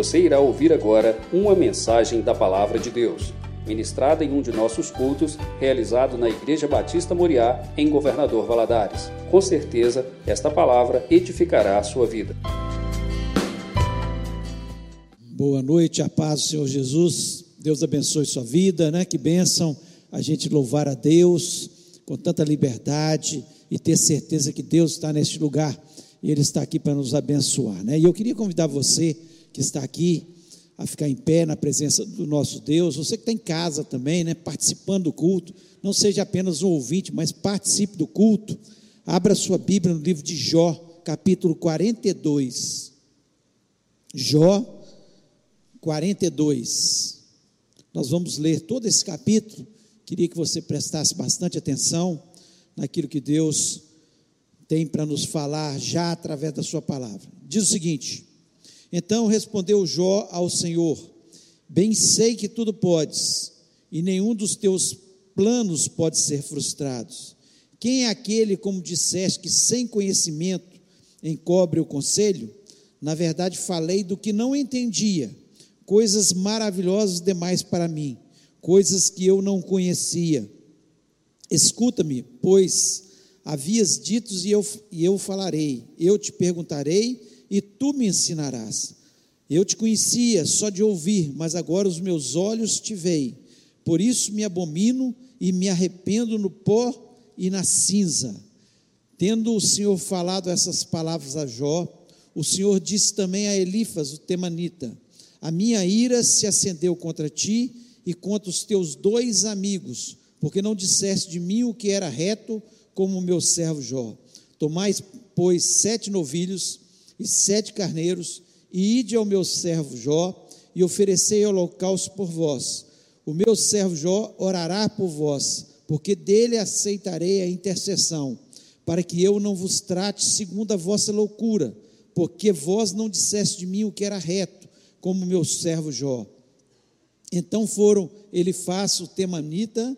Você irá ouvir agora uma mensagem da Palavra de Deus, ministrada em um de nossos cultos, realizado na Igreja Batista Moriá, em Governador Valadares. Com certeza, esta palavra edificará a sua vida. Boa noite, a paz do Senhor Jesus. Deus abençoe sua vida, né? Que bênção a gente louvar a Deus com tanta liberdade e ter certeza que Deus está neste lugar e Ele está aqui para nos abençoar, né? E eu queria convidar você que está aqui a ficar em pé na presença do nosso Deus, você que está em casa também, né? Participando do culto, não seja apenas um ouvinte, mas participe do culto. Abra sua Bíblia no livro de Jó, capítulo 42. Jó 42. Nós vamos ler todo esse capítulo. Queria que você prestasse bastante atenção naquilo que Deus tem para nos falar já através da Sua palavra. Diz o seguinte: Então respondeu Jó ao Senhor: Bem sei que tudo podes, e nenhum dos teus planos pode ser frustrado. Quem é aquele, como disseste, que sem conhecimento encobre o conselho? Na verdade, falei do que não entendia, coisas maravilhosas demais para mim, coisas que eu não conhecia. Escuta-me, pois havias dito e eu, e eu falarei, eu te perguntarei e tu me ensinarás. Eu te conhecia só de ouvir, mas agora os meus olhos te veem. Por isso me abomino e me arrependo no pó e na cinza. Tendo o Senhor falado essas palavras a Jó, o Senhor disse também a Elifas, o temanita: A minha ira se acendeu contra ti e contra os teus dois amigos, porque não disseste de mim o que era reto, como o meu servo Jó. Tomais, pois, sete novilhos e sete carneiros, e ide ao meu servo Jó, e oferecei holocausto por vós. O meu servo Jó orará por vós, porque dele aceitarei a intercessão, para que eu não vos trate segundo a vossa loucura, porque vós não disseste de mim o que era reto, como meu servo Jó. Então foram Elifaz, o Temanita,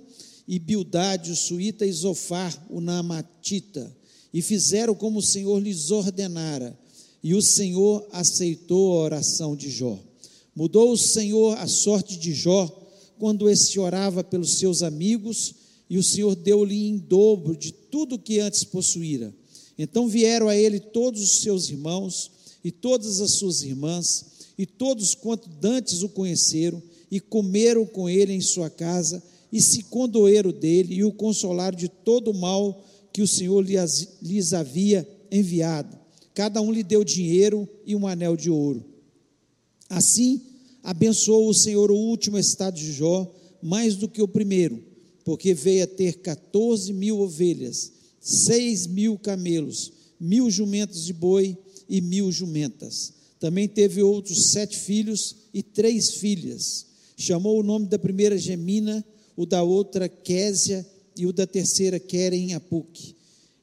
e Bildade, o Suíta, e Zofar, o Namatita, e fizeram como o Senhor lhes ordenara, e o Senhor aceitou a oração de Jó. Mudou o Senhor a sorte de Jó, quando este orava pelos seus amigos, e o Senhor deu-lhe em dobro de tudo que antes possuíra. Então vieram a ele todos os seus irmãos, e todas as suas irmãs, e todos quanto dantes o conheceram, e comeram com ele em sua casa, e se condoeram dele e o consolaram de todo o mal que o Senhor lhes havia enviado. Cada um lhe deu dinheiro e um anel de ouro. Assim, abençoou o Senhor o último estado de Jó, mais do que o primeiro, porque veio a ter 14 mil ovelhas, seis mil camelos, mil jumentos de boi e mil jumentas. Também teve outros sete filhos e três filhas. Chamou o nome da primeira Gemina o da outra Késia e o da terceira Querem Apuque.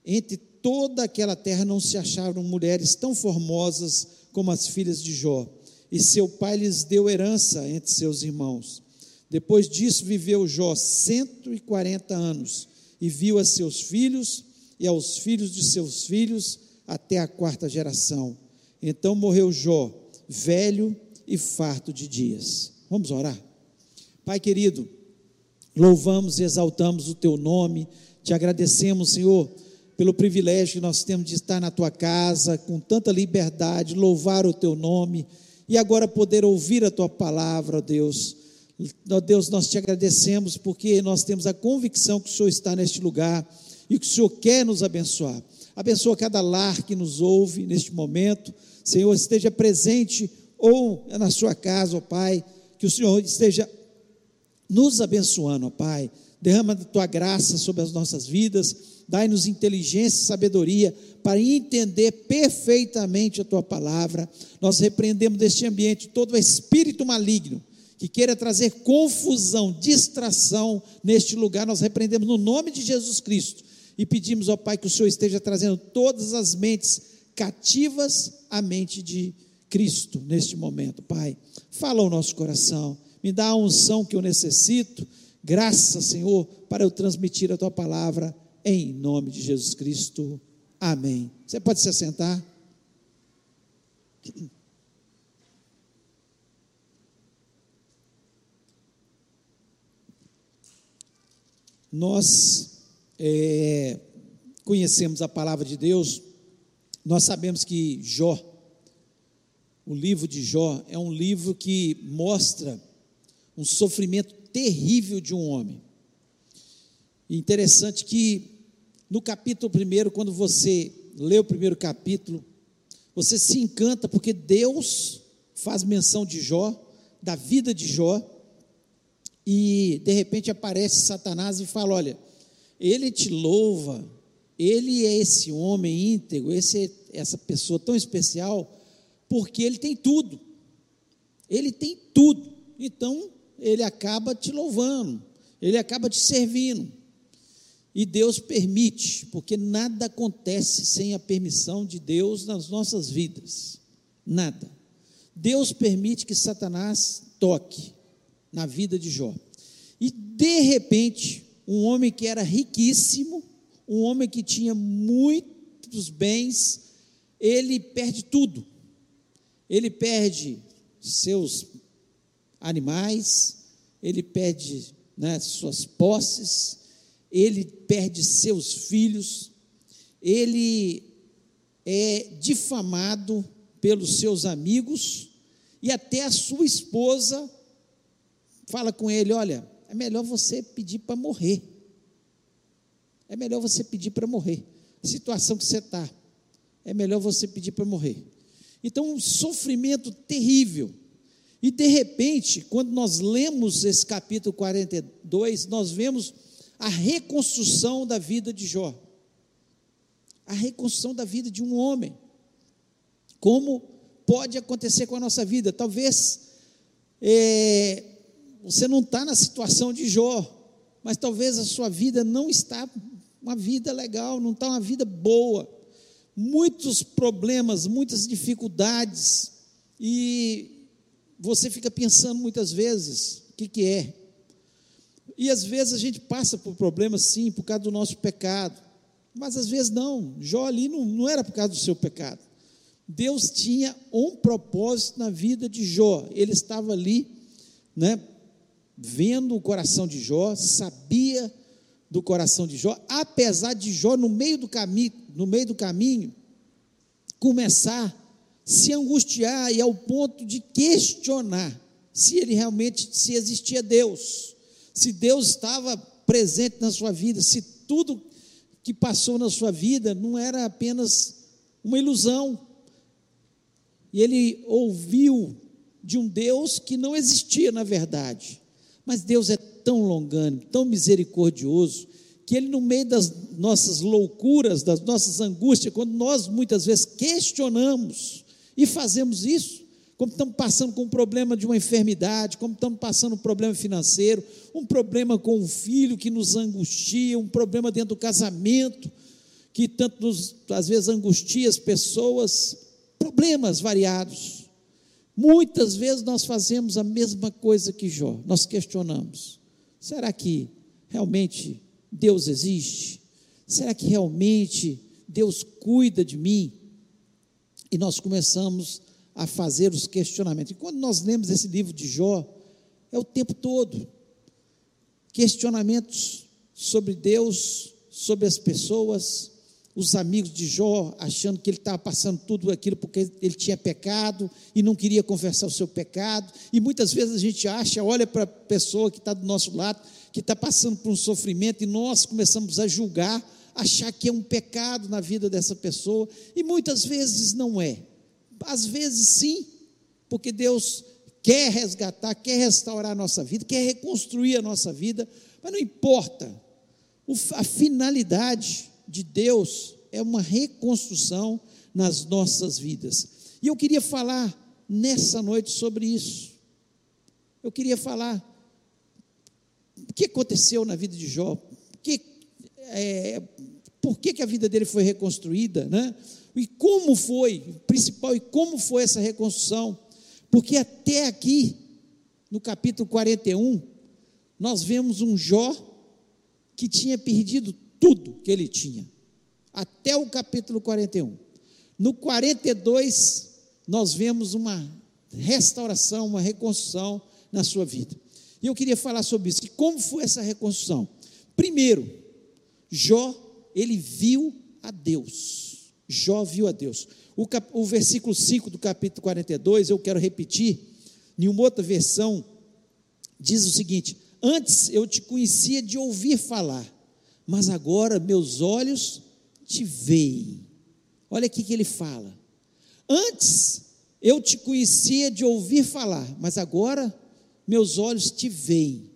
Entre toda aquela terra não se acharam mulheres tão formosas como as filhas de Jó, e seu pai lhes deu herança entre seus irmãos. Depois disso viveu Jó cento e quarenta anos, e viu a seus filhos e aos filhos de seus filhos até a quarta geração. Então morreu Jó, velho e farto de dias. Vamos orar? Pai querido, Louvamos e exaltamos o teu nome, te agradecemos, Senhor, pelo privilégio que nós temos de estar na tua casa com tanta liberdade, louvar o teu nome e agora poder ouvir a tua palavra, Deus. Ó Deus, nós te agradecemos porque nós temos a convicção que o Senhor está neste lugar e que o Senhor quer nos abençoar. Abençoa cada lar que nos ouve neste momento. Senhor, esteja presente ou na sua casa, ó Pai, que o Senhor esteja nos abençoando, ó Pai. Derrama a tua graça sobre as nossas vidas, dai-nos inteligência e sabedoria para entender perfeitamente a tua palavra. Nós repreendemos deste ambiente todo espírito maligno que queira trazer confusão, distração neste lugar. Nós repreendemos no nome de Jesus Cristo e pedimos ao Pai que o Senhor esteja trazendo todas as mentes cativas à mente de Cristo neste momento, Pai. Fala ao nosso coração me dá a unção que eu necessito. Graça, Senhor, para eu transmitir a tua palavra em nome de Jesus Cristo. Amém. Você pode se assentar? Nós é, conhecemos a palavra de Deus, nós sabemos que Jó, o livro de Jó, é um livro que mostra um sofrimento terrível de um homem. Interessante que no capítulo primeiro, quando você lê o primeiro capítulo, você se encanta porque Deus faz menção de Jó, da vida de Jó, e de repente aparece Satanás e fala: Olha, ele te louva, ele é esse homem íntegro, esse, essa pessoa tão especial, porque ele tem tudo. Ele tem tudo. Então, ele acaba te louvando, ele acaba te servindo. E Deus permite, porque nada acontece sem a permissão de Deus nas nossas vidas. Nada. Deus permite que Satanás toque na vida de Jó. E de repente, um homem que era riquíssimo, um homem que tinha muitos bens, ele perde tudo. Ele perde seus animais, ele perde né, suas posses, ele perde seus filhos, ele é difamado pelos seus amigos e até a sua esposa fala com ele: Olha, é melhor você pedir para morrer. É melhor você pedir para morrer. A situação que você está, é melhor você pedir para morrer. Então, um sofrimento terrível. E de repente, quando nós lemos esse capítulo 42, nós vemos a reconstrução da vida de Jó. A reconstrução da vida de um homem. Como pode acontecer com a nossa vida? Talvez é, você não está na situação de Jó, mas talvez a sua vida não está uma vida legal, não está uma vida boa. Muitos problemas, muitas dificuldades, e você fica pensando muitas vezes: o que, que é? E às vezes a gente passa por problemas, sim, por causa do nosso pecado. Mas às vezes não. Jó ali não, não era por causa do seu pecado. Deus tinha um propósito na vida de Jó. Ele estava ali, né, vendo o coração de Jó, sabia do coração de Jó, apesar de Jó no meio do caminho, no meio do caminho, começar a se angustiar e ao ponto de questionar se ele realmente se existia Deus se Deus estava presente na sua vida, se tudo que passou na sua vida não era apenas uma ilusão. E ele ouviu de um Deus que não existia na verdade. Mas Deus é tão longânimo, tão misericordioso, que Ele, no meio das nossas loucuras, das nossas angústias, quando nós muitas vezes questionamos e fazemos isso, como estamos passando com um problema de uma enfermidade, como estamos passando um problema financeiro, um problema com um filho que nos angustia, um problema dentro do casamento, que tanto nos, às vezes angustia as pessoas, problemas variados. Muitas vezes nós fazemos a mesma coisa que Jó, nós questionamos: será que realmente Deus existe? Será que realmente Deus cuida de mim? E nós começamos a fazer os questionamentos. E quando nós lemos esse livro de Jó, é o tempo todo questionamentos sobre Deus, sobre as pessoas, os amigos de Jó achando que ele estava passando tudo aquilo porque ele tinha pecado e não queria confessar o seu pecado. E muitas vezes a gente acha, olha para a pessoa que está do nosso lado, que está passando por um sofrimento, e nós começamos a julgar, achar que é um pecado na vida dessa pessoa, e muitas vezes não é. Às vezes sim, porque Deus quer resgatar, quer restaurar a nossa vida, quer reconstruir a nossa vida, mas não importa. a finalidade de Deus é uma reconstrução nas nossas vidas. E eu queria falar nessa noite sobre isso. Eu queria falar o que aconteceu na vida de Jó, que, é, por que, que a vida dele foi reconstruída, né? E como foi, principal, e como foi essa reconstrução? Porque até aqui, no capítulo 41, nós vemos um Jó que tinha perdido tudo que ele tinha, até o capítulo 41. No 42, nós vemos uma restauração, uma reconstrução na sua vida. E eu queria falar sobre isso, como foi essa reconstrução? Primeiro, Jó, ele viu a Deus. Jó viu a Deus. O, cap, o versículo 5 do capítulo 42, eu quero repetir, em uma outra versão, diz o seguinte: Antes eu te conhecia de ouvir falar, mas agora meus olhos te veem. Olha aqui que ele fala. Antes eu te conhecia de ouvir falar, mas agora meus olhos te veem.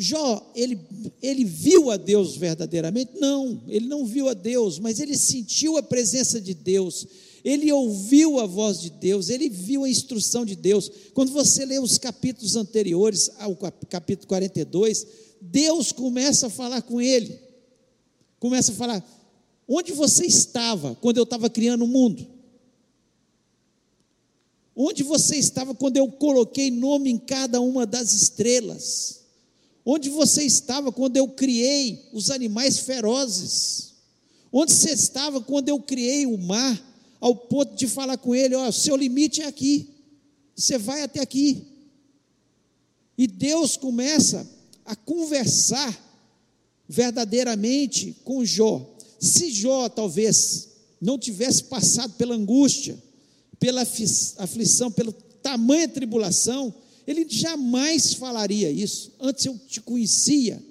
Jó, ele, ele viu a Deus verdadeiramente? Não, ele não viu a Deus, mas ele sentiu a presença de Deus, ele ouviu a voz de Deus, ele viu a instrução de Deus. Quando você lê os capítulos anteriores ao capítulo 42, Deus começa a falar com ele, começa a falar: onde você estava quando eu estava criando o mundo? Onde você estava quando eu coloquei nome em cada uma das estrelas? Onde você estava quando eu criei os animais ferozes? Onde você estava quando eu criei o mar, ao ponto de falar com ele: ó, seu limite é aqui, você vai até aqui. E Deus começa a conversar verdadeiramente com Jó. Se Jó talvez não tivesse passado pela angústia, pela aflição, pela tamanha tribulação, ele jamais falaria isso. Antes eu te conhecia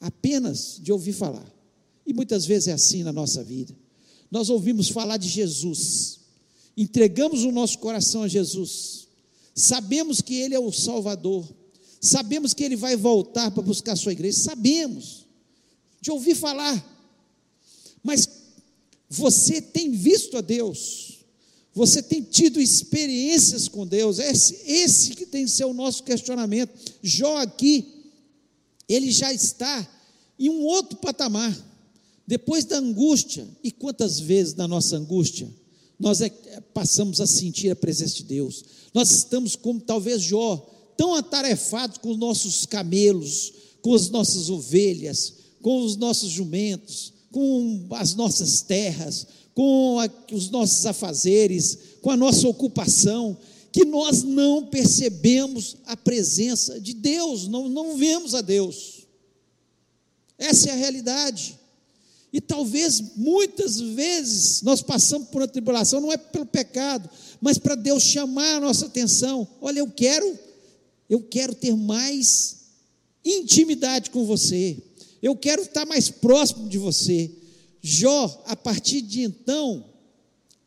apenas de ouvir falar. E muitas vezes é assim na nossa vida. Nós ouvimos falar de Jesus, entregamos o nosso coração a Jesus, sabemos que Ele é o Salvador, sabemos que Ele vai voltar para buscar a sua igreja, sabemos, de ouvir falar, mas você tem visto a Deus, você tem tido experiências com Deus? Esse, esse que tem que ser o nosso questionamento. Jó aqui, ele já está em um outro patamar. Depois da angústia, e quantas vezes na nossa angústia nós é, passamos a sentir a presença de Deus? Nós estamos como talvez Jó, tão atarefados com os nossos camelos, com as nossas ovelhas, com os nossos jumentos, com as nossas terras, com a, os nossos afazeres, com a nossa ocupação, que nós não percebemos a presença de Deus, não, não vemos a Deus. Essa é a realidade. E talvez muitas vezes nós passamos por uma tribulação, não é pelo pecado, mas para Deus chamar a nossa atenção. Olha, eu quero, eu quero ter mais intimidade com você. Eu quero estar mais próximo de você. Jó, a partir de então,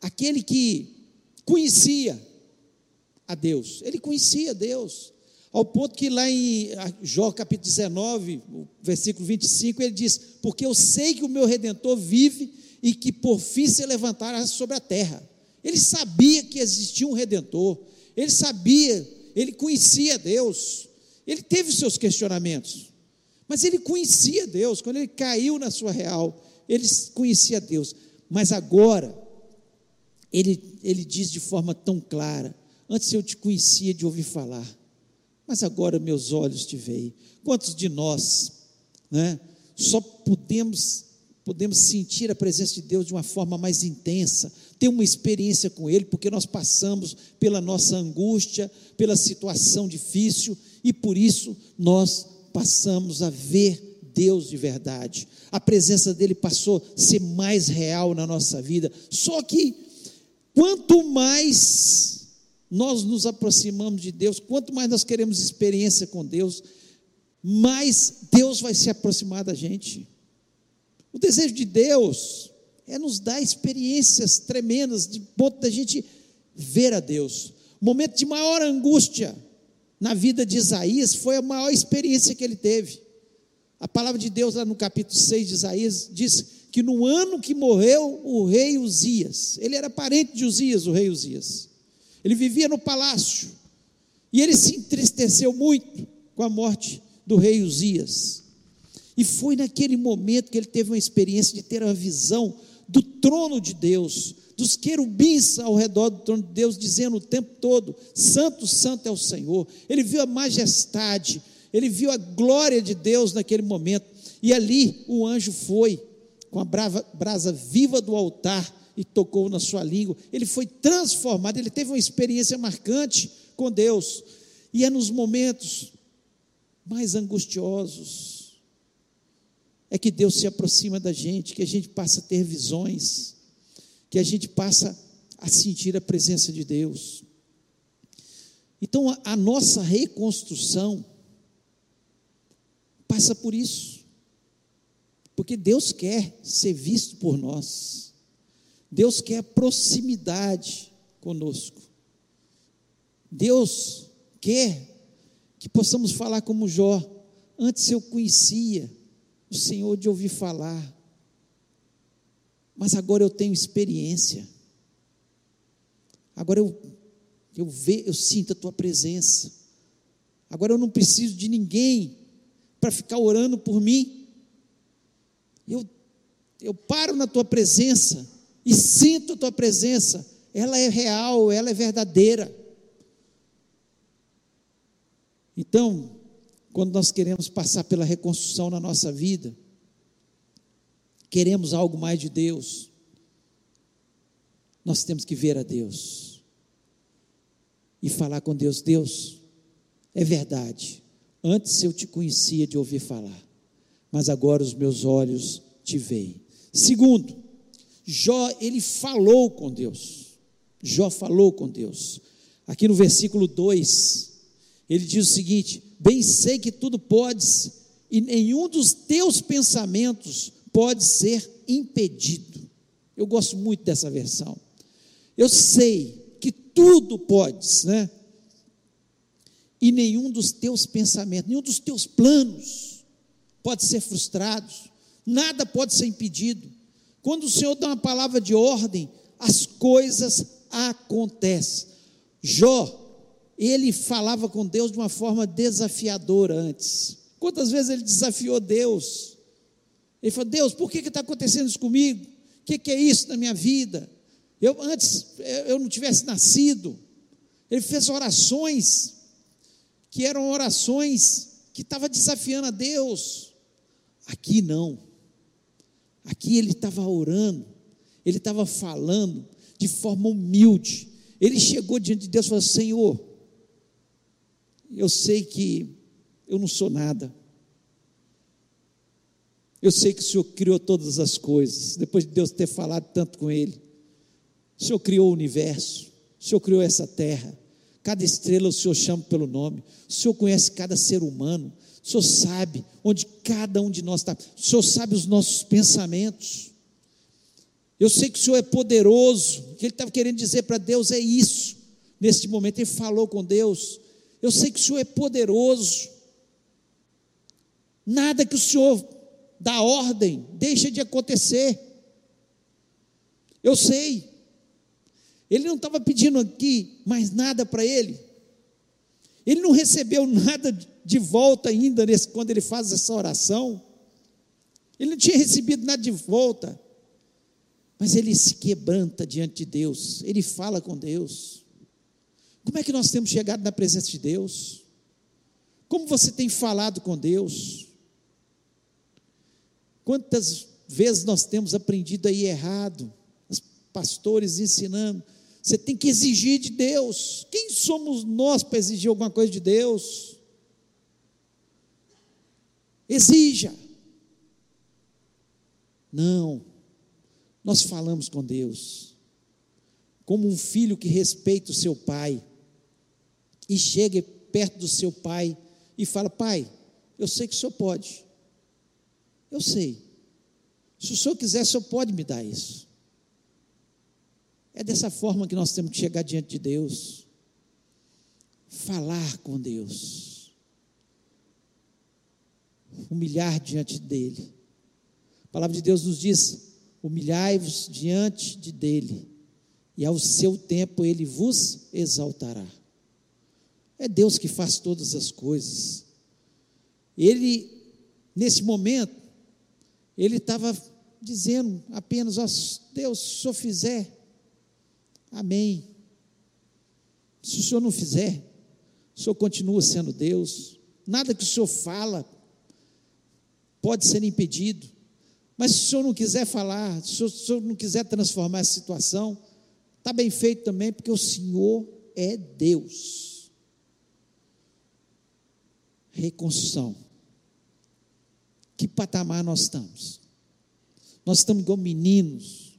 aquele que conhecia a Deus, ele conhecia Deus, ao ponto que lá em Jó capítulo 19, versículo 25, ele diz: Porque eu sei que o meu redentor vive e que por fim se levantará sobre a terra. Ele sabia que existia um redentor, ele sabia, ele conhecia Deus, ele teve seus questionamentos, mas ele conhecia Deus, quando ele caiu na sua real, ele conhecia Deus, mas agora, ele, ele diz de forma tão clara: Antes eu te conhecia de ouvir falar, mas agora meus olhos te veem. Quantos de nós, né, só podemos podemos sentir a presença de Deus de uma forma mais intensa, ter uma experiência com Ele, porque nós passamos pela nossa angústia, pela situação difícil, e por isso nós passamos a ver Deus de verdade. A presença dele passou a ser mais real na nossa vida. Só que quanto mais nós nos aproximamos de Deus, quanto mais nós queremos experiência com Deus, mais Deus vai se aproximar da gente. O desejo de Deus é nos dar experiências tremendas, de ponto da gente ver a Deus. O momento de maior angústia na vida de Isaías foi a maior experiência que ele teve. A palavra de Deus, lá no capítulo 6 de Isaías, diz que no ano que morreu o rei Uzias, ele era parente de Uzias, o rei Uzias, ele vivia no palácio, e ele se entristeceu muito com a morte do rei Uzias. E foi naquele momento que ele teve uma experiência de ter uma visão do trono de Deus, dos querubins ao redor do trono de Deus, dizendo o tempo todo: Santo, Santo é o Senhor. Ele viu a majestade, ele viu a glória de Deus naquele momento, e ali o anjo foi com a brava, brasa viva do altar e tocou na sua língua. Ele foi transformado, ele teve uma experiência marcante com Deus. E é nos momentos mais angustiosos, é que Deus se aproxima da gente, que a gente passa a ter visões, que a gente passa a sentir a presença de Deus. Então, a, a nossa reconstrução passa por isso, porque Deus quer ser visto por nós, Deus quer proximidade conosco, Deus quer que possamos falar como Jó. Antes eu conhecia o Senhor de ouvir falar, mas agora eu tenho experiência. Agora eu, eu, ve, eu sinto a tua presença. Agora eu não preciso de ninguém para ficar orando por mim. Eu, eu paro na tua presença e sinto a tua presença. Ela é real, ela é verdadeira. Então, quando nós queremos passar pela reconstrução na nossa vida, queremos algo mais de Deus, nós temos que ver a Deus e falar com Deus: Deus, é verdade, antes eu te conhecia de ouvir falar, mas agora os meus olhos te veem. Segundo, Jó, ele falou com Deus. Jó falou com Deus. Aqui no versículo 2, ele diz o seguinte: Bem sei que tudo podes, e nenhum dos teus pensamentos pode ser impedido. Eu gosto muito dessa versão. Eu sei que tudo podes, né? E nenhum dos teus pensamentos, nenhum dos teus planos pode ser frustrado, nada pode ser impedido. Quando o Senhor dá uma palavra de ordem, as coisas acontecem. Jó, ele falava com Deus de uma forma desafiadora antes. Quantas vezes ele desafiou Deus? Ele falou: Deus, por que está acontecendo isso comigo? O que, que é isso na minha vida? Eu antes eu não tivesse nascido. Ele fez orações que eram orações que estava desafiando a Deus. Aqui não. Aqui ele estava orando, ele estava falando de forma humilde. Ele chegou diante de Deus e falou: Senhor, eu sei que eu não sou nada. Eu sei que o Senhor criou todas as coisas, depois de Deus ter falado tanto com ele. O Senhor criou o universo, o Senhor criou essa terra. Cada estrela o Senhor chama pelo nome. O Senhor conhece cada ser humano. O Senhor sabe onde cada um de nós está. O Senhor sabe os nossos pensamentos. Eu sei que o Senhor é poderoso. O que ele estava querendo dizer para Deus é isso. Neste momento, ele falou com Deus. Eu sei que o Senhor é poderoso. Nada que o Senhor dá ordem deixa de acontecer. Eu sei. Ele não estava pedindo aqui mais nada para ele. Ele não recebeu nada de volta ainda nesse, quando ele faz essa oração. Ele não tinha recebido nada de volta. Mas ele se quebranta diante de Deus. Ele fala com Deus. Como é que nós temos chegado na presença de Deus? Como você tem falado com Deus? Quantas vezes nós temos aprendido aí errado? Os pastores ensinando. Você tem que exigir de Deus. Quem somos nós para exigir alguma coisa de Deus? Exija. Não. Nós falamos com Deus. Como um filho que respeita o seu pai. E chega perto do seu pai e fala: Pai, eu sei que o senhor pode. Eu sei. Se o senhor quiser, o senhor pode me dar isso. É dessa forma que nós temos que chegar diante de Deus, falar com Deus, humilhar diante dEle. A palavra de Deus nos diz: humilhai-vos diante de dEle, e ao seu tempo Ele vos exaltará. É Deus que faz todas as coisas. Ele, nesse momento, ele estava dizendo apenas: Deus, se o fizer, Amém. Se o Senhor não fizer, o Senhor continua sendo Deus. Nada que o Senhor fala pode ser impedido. Mas se o Senhor não quiser falar, se o Senhor não quiser transformar essa situação, está bem feito também, porque o Senhor é Deus. Reconstrução. que patamar nós estamos? Nós estamos igual meninos,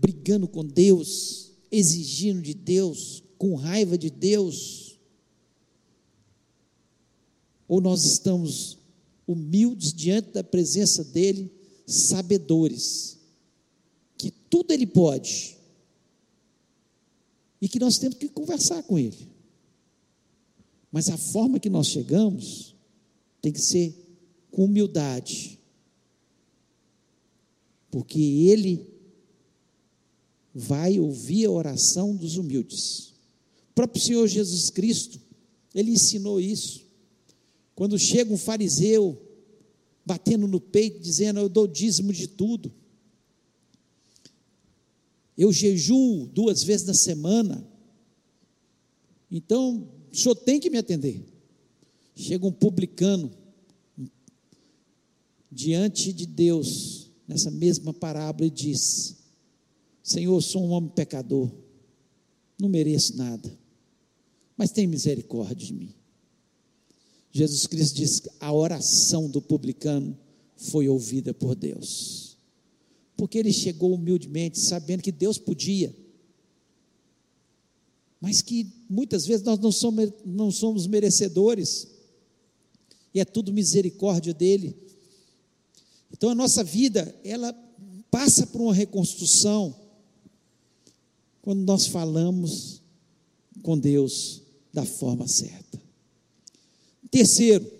brigando com Deus, exigindo de Deus, com raiva de Deus? Ou nós estamos humildes diante da presença dEle, sabedores, que tudo Ele pode, e que nós temos que conversar com Ele. Mas a forma que nós chegamos tem que ser com humildade, porque Ele vai ouvir a oração dos humildes. O próprio Senhor Jesus Cristo, Ele ensinou isso. Quando chega um fariseu batendo no peito, dizendo: Eu dou dízimo de tudo, eu jejuo duas vezes na semana, então o senhor tem que me atender. Chega um publicano diante de Deus, nessa mesma parábola, e diz: Senhor, sou um homem pecador, não mereço nada, mas tem misericórdia de mim. Jesus Cristo diz que a oração do publicano foi ouvida por Deus. Porque ele chegou humildemente, sabendo que Deus podia, mas que muitas vezes nós não somos, não somos merecedores, e é tudo misericórdia dele. Então a nossa vida, ela passa por uma reconstrução quando nós falamos com Deus da forma certa. Terceiro,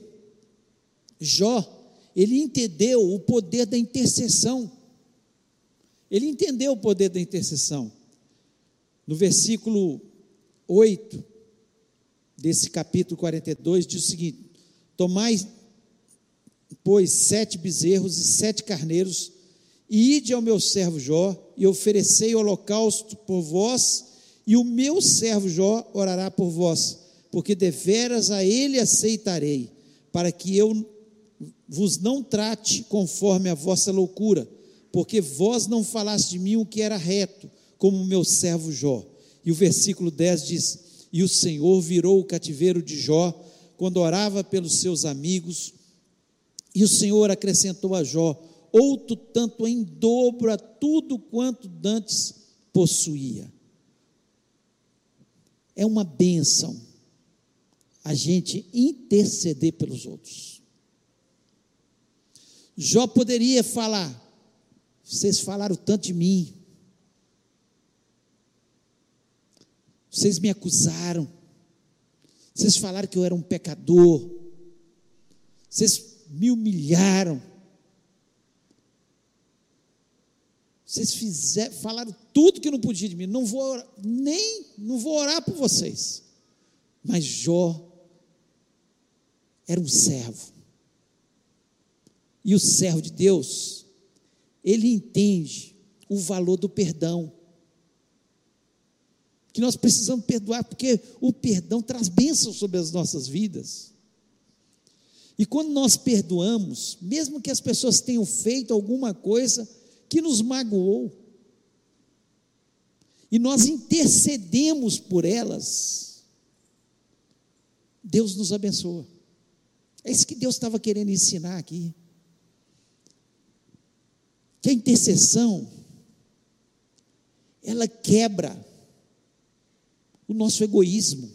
Jó, ele entendeu o poder da intercessão. Ele entendeu o poder da intercessão. No versículo 8 desse capítulo 42 diz o seguinte: Tomai, pois, sete bezerros e sete carneiros, ide ao meu servo Jó, e oferecei holocausto por vós, e o meu servo Jó orará por vós porque deveras a ele aceitarei, para que eu vos não trate conforme a vossa loucura, porque vós não falaste de mim o que era reto, como o meu servo Jó. E o versículo 10 diz: E o Senhor virou o cativeiro de Jó, quando orava pelos seus amigos, e o Senhor acrescentou a Jó outro tanto em dobro a tudo quanto dantes possuía. É uma bênção a gente interceder pelos outros. Jó poderia falar: vocês falaram tanto de mim, vocês me acusaram, vocês falaram que eu era um pecador, vocês me humilharam, vocês fizeram, falaram tudo que não podia de mim, não vou nem não vou orar por vocês. Mas Jó era um servo. E o servo de Deus, ele entende o valor do perdão. Que nós precisamos perdoar, porque o perdão traz bênçãos sobre as nossas vidas. E quando nós perdoamos, mesmo que as pessoas tenham feito alguma coisa que nos magoou, e nós intercedemos por elas, Deus nos abençoa. É isso que Deus estava querendo ensinar aqui. Que a intercessão, ela quebra o nosso egoísmo,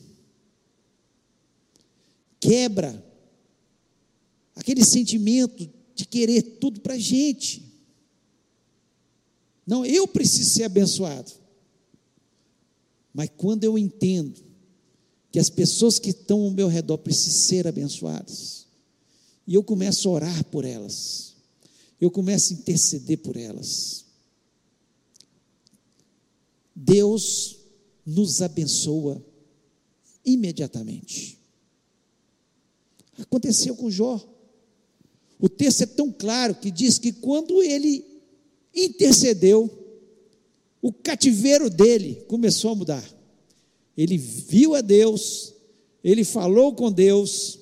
quebra aquele sentimento de querer tudo para a gente. Não, eu preciso ser abençoado. Mas quando eu entendo que as pessoas que estão ao meu redor precisam ser abençoadas. E eu começo a orar por elas. Eu começo a interceder por elas. Deus nos abençoa imediatamente. Aconteceu com Jó. O texto é tão claro que diz que quando ele intercedeu, o cativeiro dele começou a mudar. Ele viu a Deus, ele falou com Deus,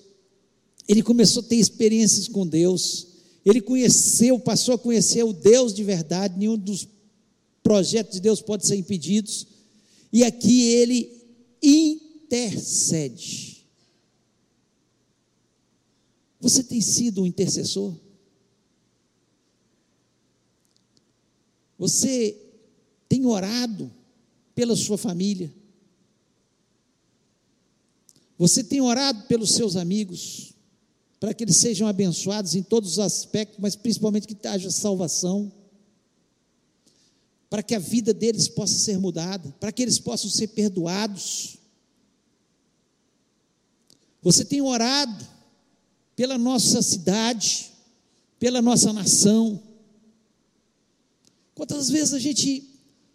ele começou a ter experiências com Deus, ele conheceu, passou a conhecer o Deus de verdade, nenhum dos projetos de Deus pode ser impedidos, e aqui ele intercede. Você tem sido um intercessor? Você tem orado pela sua família? Você tem orado pelos seus amigos, para que eles sejam abençoados em todos os aspectos, mas principalmente que haja salvação, para que a vida deles possa ser mudada, para que eles possam ser perdoados. Você tem orado pela nossa cidade, pela nossa nação. Quantas vezes a gente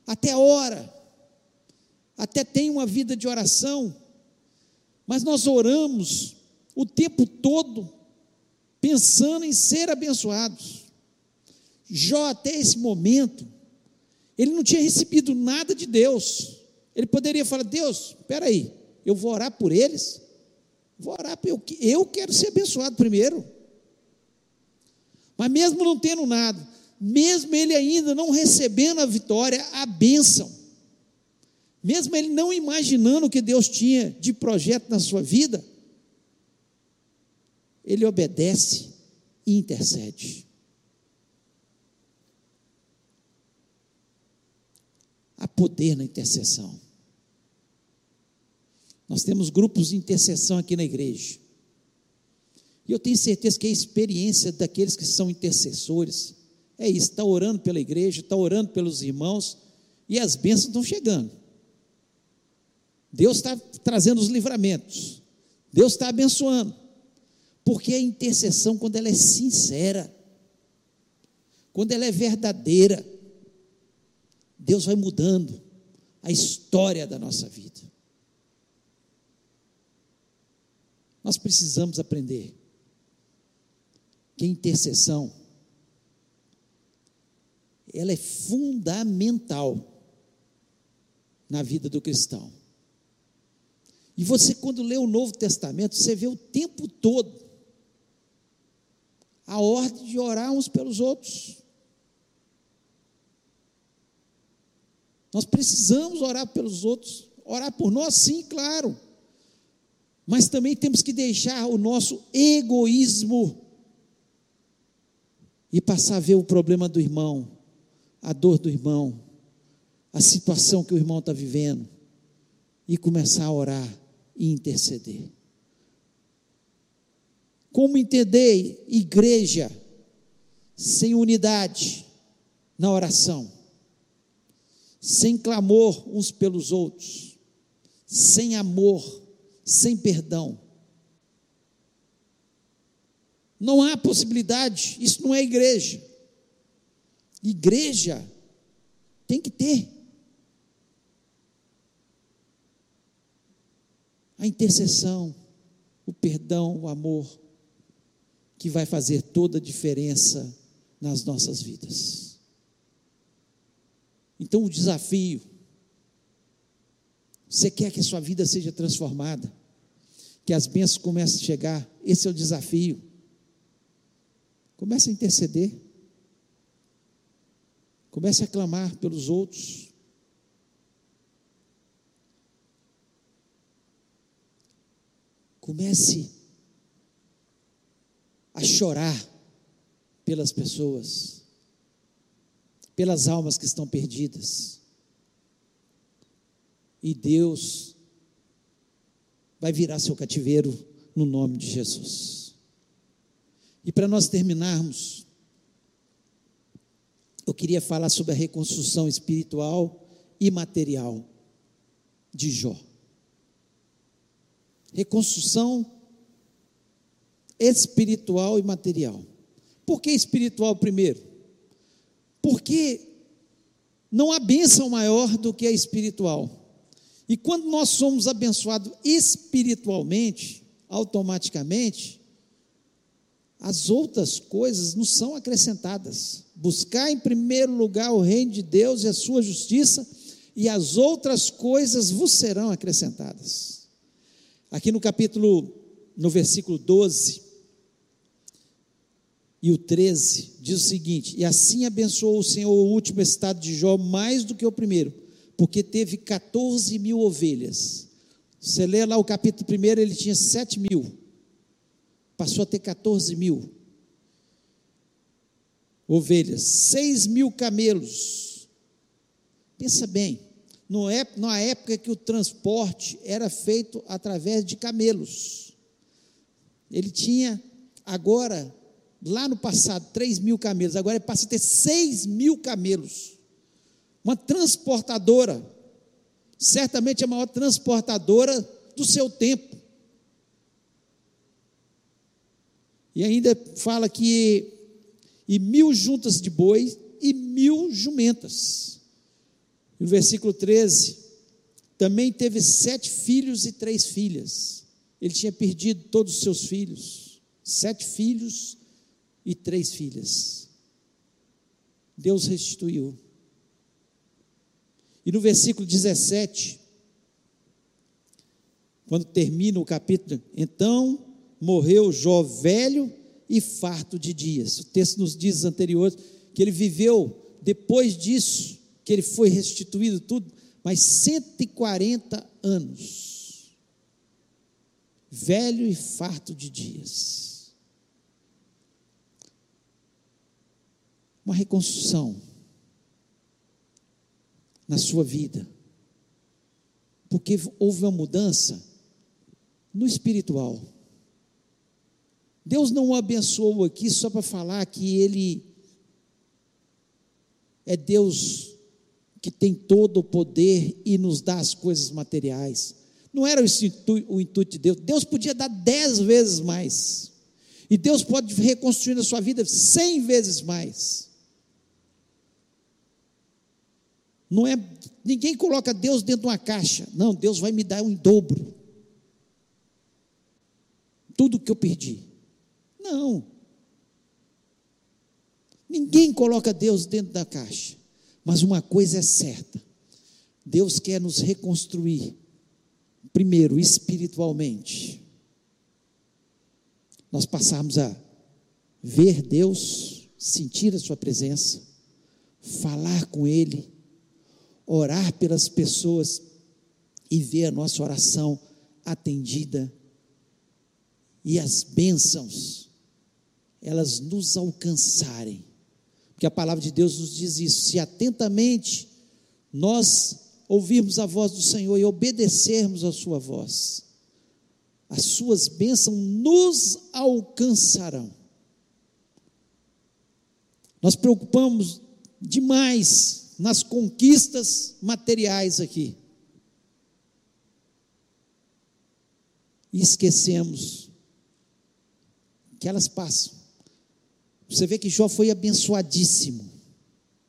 até ora, até tem uma vida de oração, mas nós oramos o tempo todo pensando em ser abençoados. Jó, até esse momento, ele não tinha recebido nada de Deus. Ele poderia falar: Deus, espera aí, eu vou orar por eles. Vou orar, eu, eu quero ser abençoado primeiro. Mas mesmo não tendo nada, mesmo ele ainda não recebendo a vitória, a bênção, mesmo ele não imaginando o que Deus tinha de projeto na sua vida, ele obedece e intercede. Há poder na intercessão. Nós temos grupos de intercessão aqui na igreja. E eu tenho certeza que a experiência daqueles que são intercessores é isso: está orando pela igreja, está orando pelos irmãos, e as bênçãos estão chegando. Deus está trazendo os livramentos, Deus está abençoando, porque a intercessão, quando ela é sincera, quando ela é verdadeira, Deus vai mudando a história da nossa vida. Nós precisamos aprender que a intercessão ela é fundamental na vida do cristão. E você, quando lê o Novo Testamento, você vê o tempo todo a ordem de orar uns pelos outros. Nós precisamos orar pelos outros, orar por nós, sim, claro mas também temos que deixar o nosso egoísmo e passar a ver o problema do irmão, a dor do irmão, a situação que o irmão está vivendo, e começar a orar e interceder. Como entender igreja sem unidade na oração, sem clamor uns pelos outros, sem amor, sem perdão. Não há possibilidade, isso não é igreja. Igreja tem que ter a intercessão, o perdão, o amor, que vai fazer toda a diferença nas nossas vidas. Então, o desafio, você quer que a sua vida seja transformada? que as bênçãos comecem a chegar. Esse é o desafio. Comece a interceder. Comece a clamar pelos outros. Comece a chorar pelas pessoas, pelas almas que estão perdidas. E Deus vai virar seu cativeiro no nome de Jesus. E para nós terminarmos, eu queria falar sobre a reconstrução espiritual e material de Jó. Reconstrução espiritual e material. Por que espiritual primeiro? Porque não há bênção maior do que a espiritual. E quando nós somos abençoados espiritualmente, automaticamente, as outras coisas nos são acrescentadas. Buscar em primeiro lugar o reino de Deus e a sua justiça, e as outras coisas vos serão acrescentadas. Aqui no capítulo, no versículo 12 e o 13, diz o seguinte: E assim abençoou o Senhor o último estado de Jó mais do que o primeiro porque teve 14 mil ovelhas. Você lê lá o capítulo primeiro, ele tinha 7 mil. passou a ter 14 mil ovelhas, 6 mil camelos. Pensa bem, é na época que o transporte era feito através de camelos. Ele tinha agora, lá no passado, 3 mil camelos, agora ele passa a ter 6 mil camelos. Uma transportadora, certamente a maior transportadora do seu tempo. E ainda fala que e mil juntas de bois e mil jumentas. No versículo 13, também teve sete filhos e três filhas. Ele tinha perdido todos os seus filhos, sete filhos e três filhas. Deus restituiu. E no versículo 17, quando termina o capítulo, então morreu Jó velho e farto de dias. O texto nos diz anteriores que ele viveu depois disso, que ele foi restituído tudo, mas 140 anos. Velho e farto de dias. Uma reconstrução na sua vida. Porque houve uma mudança no espiritual. Deus não o abençoou aqui só para falar que Ele é Deus que tem todo o poder e nos dá as coisas materiais. Não era o intuito de Deus. Deus podia dar dez vezes mais. E Deus pode reconstruir na sua vida cem vezes mais. Não é, ninguém coloca Deus dentro de uma caixa. Não, Deus vai me dar um dobro. Tudo que eu perdi. Não. Ninguém coloca Deus dentro da caixa. Mas uma coisa é certa: Deus quer nos reconstruir, primeiro, espiritualmente. Nós passarmos a ver Deus, sentir a Sua presença, falar com Ele, orar pelas pessoas e ver a nossa oração atendida e as bênçãos elas nos alcançarem. Porque a palavra de Deus nos diz isso: se atentamente nós ouvirmos a voz do Senhor e obedecermos a Sua voz, as Suas bênçãos nos alcançarão. Nós preocupamos demais nas conquistas materiais aqui. E esquecemos que elas passam. Você vê que Jó foi abençoadíssimo,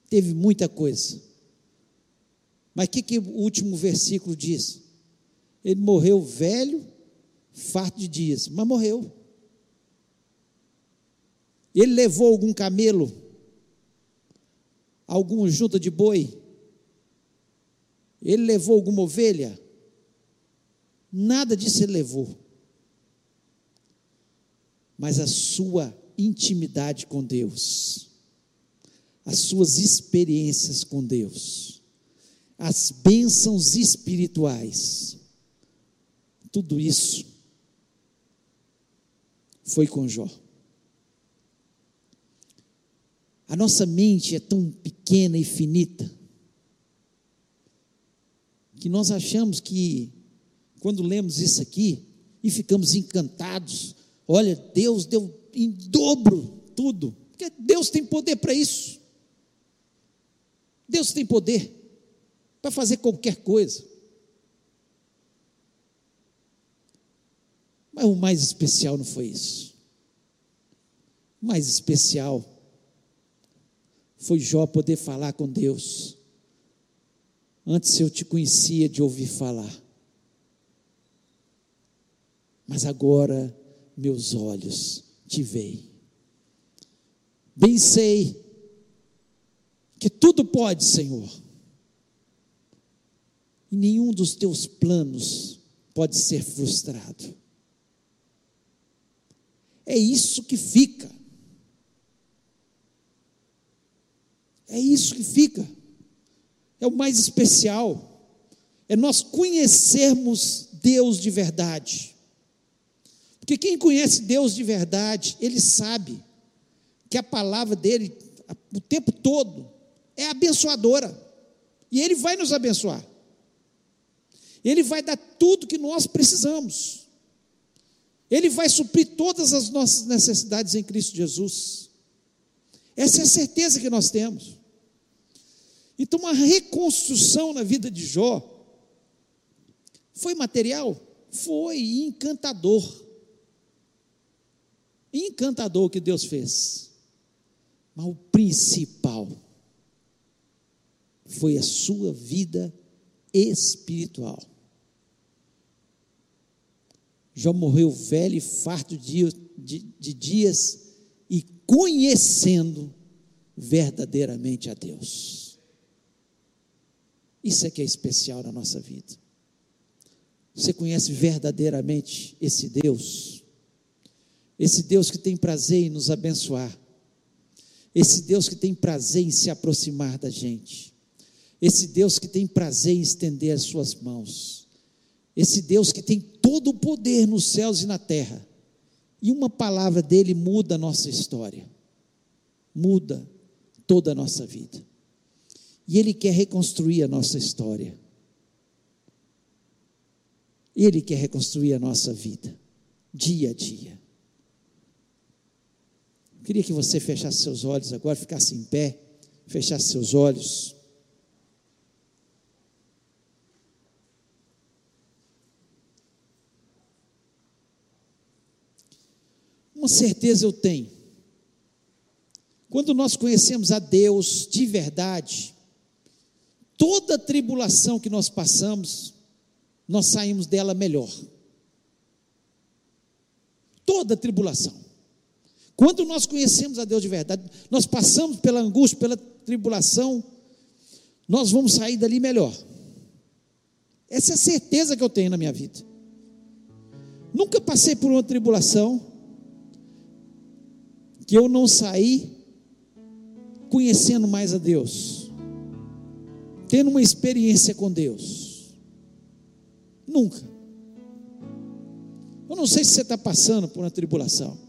teve muita coisa. Mas o que, que o último versículo diz? Ele morreu velho, farto de dias, mas morreu. Ele levou algum camelo, alguma junta de boi, ele levou alguma ovelha, nada disso ele levou. Mas a sua intimidade com Deus, as suas experiências com Deus, as bênçãos espirituais, tudo isso foi com Jó. A nossa mente é tão pequena e finita que nós achamos que quando lemos isso aqui e ficamos encantados, olha, Deus deu em dobro tudo, porque Deus tem poder para isso. Deus tem poder para fazer qualquer coisa. Mas o mais especial não foi isso. O mais especial foi Jó poder falar com Deus. Antes eu te conhecia de ouvir falar. Mas agora meus olhos te veem. Bem sei que tudo pode, Senhor, e nenhum dos teus planos pode ser frustrado. É isso que fica. É isso que fica. É o mais especial. É nós conhecermos Deus de verdade. Porque quem conhece Deus de verdade, ele sabe que a palavra dele, o tempo todo, é abençoadora. E ele vai nos abençoar. Ele vai dar tudo que nós precisamos. Ele vai suprir todas as nossas necessidades em Cristo Jesus. Essa é a certeza que nós temos. Então, uma reconstrução na vida de Jó foi material? Foi encantador. Encantador que Deus fez. Mas o principal foi a sua vida espiritual. Jó morreu velho e farto de, de, de dias e conhecendo verdadeiramente a Deus. Isso é que é especial na nossa vida. Você conhece verdadeiramente esse Deus? Esse Deus que tem prazer em nos abençoar. Esse Deus que tem prazer em se aproximar da gente. Esse Deus que tem prazer em estender as suas mãos. Esse Deus que tem todo o poder nos céus e na terra. E uma palavra dele muda a nossa história. Muda toda a nossa vida. E ele quer reconstruir a nossa história. Ele quer reconstruir a nossa vida, dia a dia. Queria que você fechasse seus olhos agora, ficasse em pé, fechasse seus olhos. Uma certeza eu tenho. Quando nós conhecemos a Deus de verdade, toda tribulação que nós passamos, nós saímos dela melhor. Toda tribulação. Quando nós conhecemos a Deus de verdade, nós passamos pela angústia, pela tribulação, nós vamos sair dali melhor. Essa é a certeza que eu tenho na minha vida. Nunca passei por uma tribulação que eu não saí conhecendo mais a Deus, tendo uma experiência com Deus. Nunca. Eu não sei se você está passando por uma tribulação.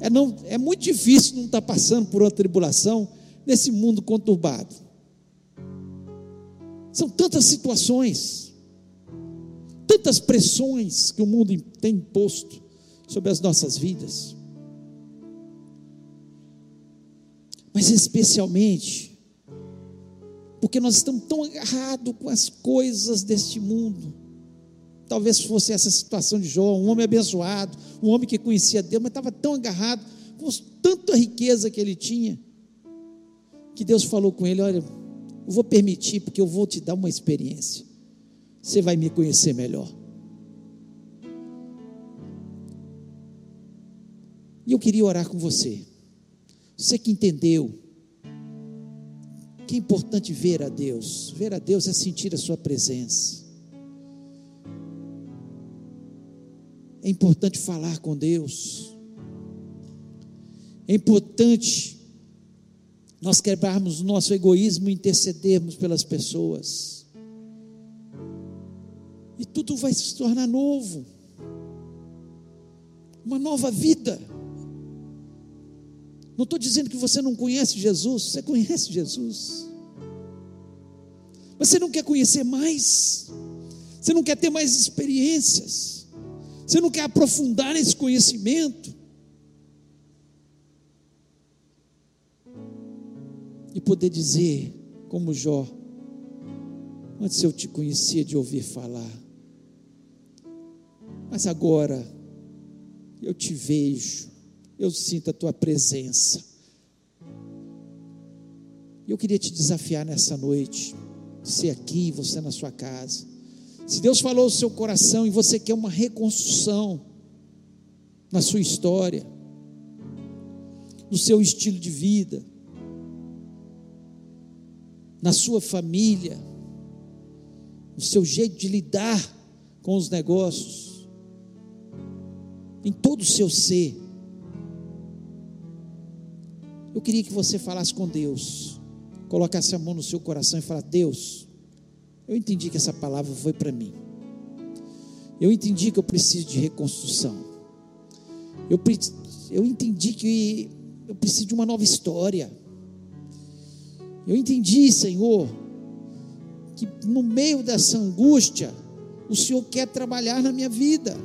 É, não, é muito difícil não estar tá passando por uma tribulação nesse mundo conturbado. São tantas situações, tantas pressões que o mundo tem imposto sobre as nossas vidas. Mas especialmente porque nós estamos tão agarrados com as coisas deste mundo. Talvez fosse essa situação de Jó, um homem abençoado, um homem que conhecia Deus, mas estava tão agarrado com tanta riqueza que ele tinha, que Deus falou com ele: Olha, eu vou permitir, porque eu vou te dar uma experiência, você vai me conhecer melhor. E eu queria orar com você, você que entendeu, que é importante ver a Deus. Ver a Deus é sentir a Sua presença. É importante falar com Deus. É importante nós quebrarmos o nosso egoísmo e intercedermos pelas pessoas. E tudo vai se tornar novo. Uma nova vida. Não estou dizendo que você não conhece Jesus, você conhece Jesus. Mas você não quer conhecer mais, você não quer ter mais experiências, você não quer aprofundar esse conhecimento. E poder dizer, como Jó, antes eu te conhecia de ouvir falar, mas agora eu te vejo eu sinto a tua presença. E eu queria te desafiar nessa noite, você aqui, você na sua casa. Se Deus falou o seu coração e você quer uma reconstrução na sua história, no seu estilo de vida, na sua família, no seu jeito de lidar com os negócios, em todo o seu ser, eu queria que você falasse com Deus, colocasse a mão no seu coração e falasse: Deus, eu entendi que essa palavra foi para mim. Eu entendi que eu preciso de reconstrução. Eu, eu entendi que eu preciso de uma nova história. Eu entendi, Senhor, que no meio dessa angústia, o Senhor quer trabalhar na minha vida.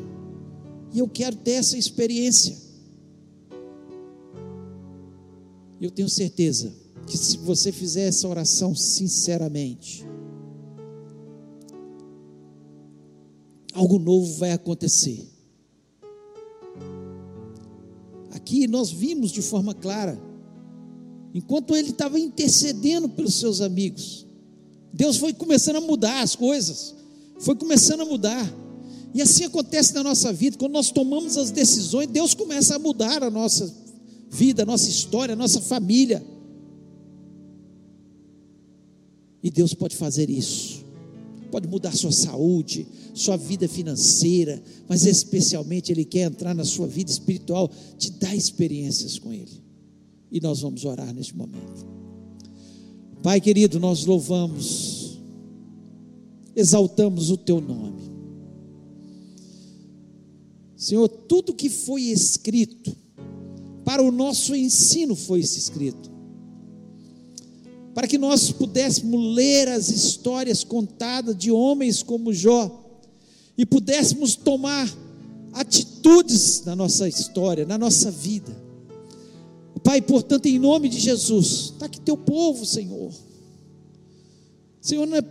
E eu quero ter essa experiência. Eu tenho certeza que se você fizer essa oração sinceramente, algo novo vai acontecer. Aqui nós vimos de forma clara, enquanto ele estava intercedendo pelos seus amigos, Deus foi começando a mudar as coisas, foi começando a mudar. E assim acontece na nossa vida, quando nós tomamos as decisões, Deus começa a mudar a nossa vida, a nossa história, a nossa família. E Deus pode fazer isso, pode mudar sua saúde, sua vida financeira, mas especialmente Ele quer entrar na sua vida espiritual, te dar experiências com Ele. E nós vamos orar neste momento. Pai querido, nós louvamos, exaltamos o Teu nome. Senhor, tudo que foi escrito, para o nosso ensino foi escrito. Para que nós pudéssemos ler as histórias contadas de homens como Jó e pudéssemos tomar atitudes na nossa história, na nossa vida. Pai, portanto, em nome de Jesus, está aqui teu povo, Senhor. Senhor, é,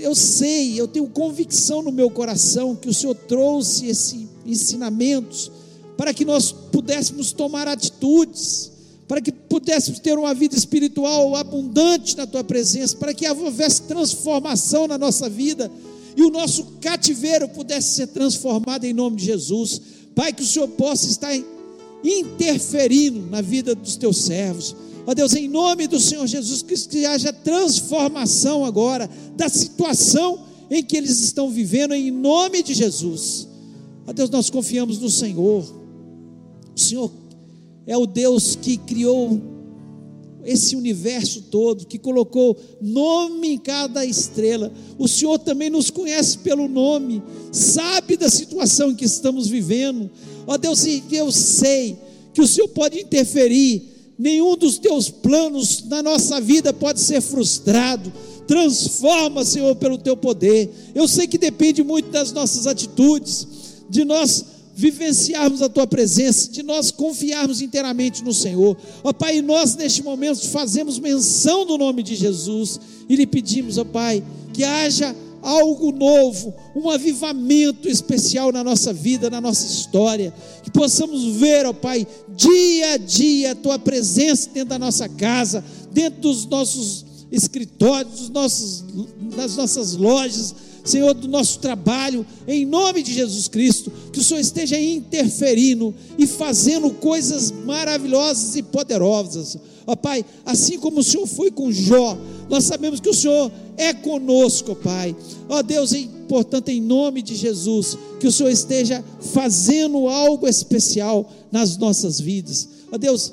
eu sei, eu tenho convicção no meu coração que o Senhor trouxe esses ensinamentos para que nós pudéssemos tomar atitudes, para que pudéssemos ter uma vida espiritual abundante na tua presença, para que houvesse transformação na nossa vida e o nosso cativeiro pudesse ser transformado em nome de Jesus. Pai, que o Senhor possa estar interferindo na vida dos teus servos. Ó Deus, em nome do Senhor Jesus, que, que haja transformação agora da situação em que eles estão vivendo, em nome de Jesus. Ó Deus, nós confiamos no Senhor. O Senhor é o Deus que criou esse universo todo, que colocou nome em cada estrela. O Senhor também nos conhece pelo nome, sabe da situação em que estamos vivendo. Ó Deus, eu sei que o Senhor pode interferir, nenhum dos teus planos na nossa vida pode ser frustrado. Transforma, Senhor, pelo teu poder. Eu sei que depende muito das nossas atitudes, de nós vivenciarmos a tua presença, de nós confiarmos inteiramente no Senhor. Ó Pai, nós neste momento fazemos menção do nome de Jesus e lhe pedimos, ó Pai, que haja algo novo, um avivamento especial na nossa vida, na nossa história, que possamos ver, ó Pai, dia a dia a tua presença dentro da nossa casa, dentro dos nossos escritórios, dos nossos, das nossas lojas, Senhor, do nosso trabalho, em nome de Jesus Cristo, que o Senhor esteja interferindo e fazendo coisas maravilhosas e poderosas. Ó Pai, assim como o Senhor foi com Jó, nós sabemos que o Senhor é conosco, Pai. Ó Deus, é importante em nome de Jesus, que o Senhor esteja fazendo algo especial nas nossas vidas. Ó Deus,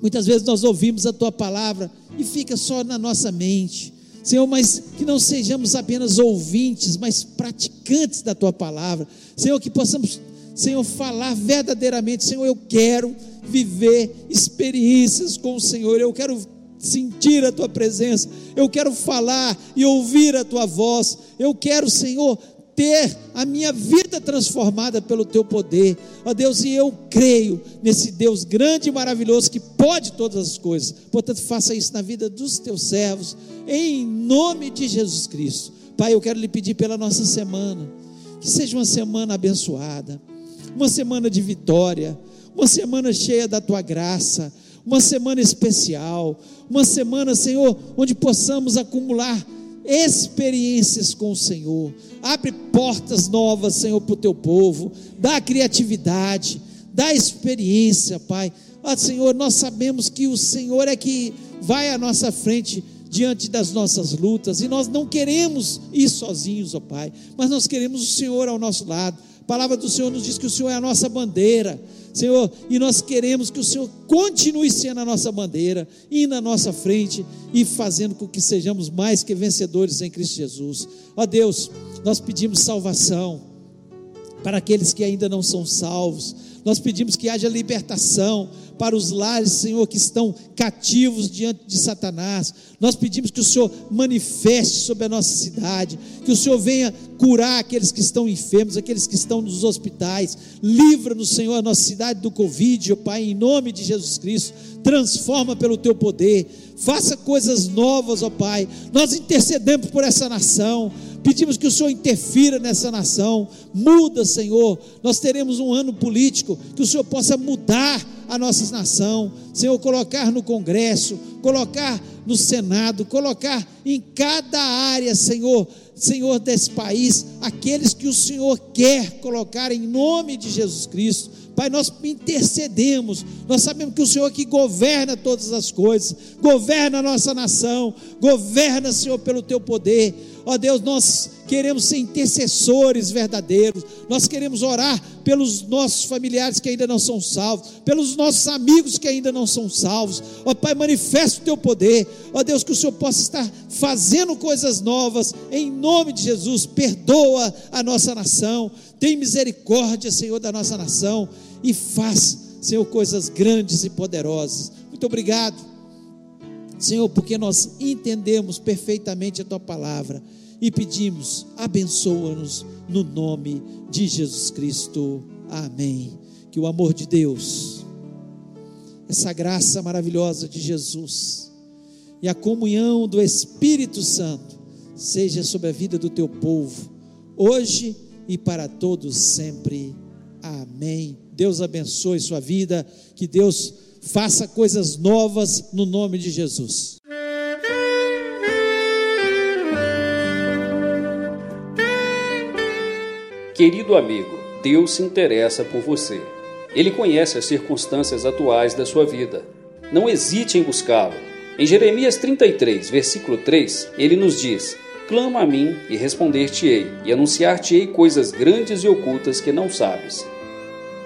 muitas vezes nós ouvimos a tua palavra e fica só na nossa mente Senhor, mas que não sejamos apenas ouvintes, mas praticantes da tua palavra. Senhor, que possamos, Senhor, falar verdadeiramente, Senhor, eu quero viver experiências com o Senhor, eu quero sentir a tua presença, eu quero falar e ouvir a tua voz, eu quero, Senhor, ter a minha vida transformada pelo teu poder. Ó Deus, e eu creio nesse Deus grande e maravilhoso que pode todas as coisas. Portanto, faça isso na vida dos teus servos, em nome de Jesus Cristo. Pai, eu quero lhe pedir pela nossa semana, que seja uma semana abençoada, uma semana de vitória, uma semana cheia da tua graça, uma semana especial, uma semana, Senhor, onde possamos acumular experiências com o Senhor. Abre portas novas, Senhor, para o teu povo. Dá criatividade, dá experiência, Pai. Ó Senhor, nós sabemos que o Senhor é que vai à nossa frente diante das nossas lutas e nós não queremos ir sozinhos, ó Pai, mas nós queremos o Senhor ao nosso lado. Palavra do Senhor nos diz que o Senhor é a nossa bandeira. Senhor, e nós queremos que o Senhor continue sendo a nossa bandeira, indo na nossa frente e fazendo com que sejamos mais que vencedores em Cristo Jesus. Ó Deus, nós pedimos salvação para aqueles que ainda não são salvos. Nós pedimos que haja libertação para os lares, Senhor, que estão cativos diante de Satanás. Nós pedimos que o Senhor manifeste sobre a nossa cidade, que o Senhor venha curar aqueles que estão enfermos, aqueles que estão nos hospitais. Livra-nos, Senhor, a nossa cidade do Covid, ó Pai, em nome de Jesus Cristo. Transforma pelo teu poder. Faça coisas novas, ó Pai. Nós intercedemos por essa nação. Pedimos que o Senhor interfira nessa nação. Muda, Senhor. Nós teremos um ano político que o Senhor possa mudar a nossa nação. Senhor, colocar no Congresso, colocar no Senado, colocar em cada área, Senhor, Senhor desse país, aqueles que o Senhor quer colocar em nome de Jesus Cristo. Pai, nós intercedemos, nós sabemos que o Senhor que governa todas as coisas, governa a nossa nação, governa, Senhor, pelo teu poder. Ó Deus, nós queremos ser intercessores verdadeiros, nós queremos orar pelos nossos familiares que ainda não são salvos, pelos nossos amigos que ainda não são salvos. Ó Pai, manifesta o teu poder. Ó Deus, que o Senhor possa estar fazendo coisas novas, em nome de Jesus. Perdoa a nossa nação, tem misericórdia, Senhor, da nossa nação e faz, Senhor, coisas grandes e poderosas. Muito obrigado, Senhor, porque nós entendemos perfeitamente a tua palavra e pedimos, abençoa-nos no nome de Jesus Cristo. Amém. Que o amor de Deus, essa graça maravilhosa de Jesus e a comunhão do Espírito Santo seja sobre a vida do teu povo, hoje e para todos sempre. Amém. Deus abençoe sua vida, que Deus faça coisas novas no nome de Jesus. Querido amigo, Deus se interessa por você. Ele conhece as circunstâncias atuais da sua vida. Não hesite em buscá-lo. Em Jeremias 33, versículo 3, ele nos diz: Clama a mim e responder-te-ei, e anunciar-te-ei coisas grandes e ocultas que não sabes.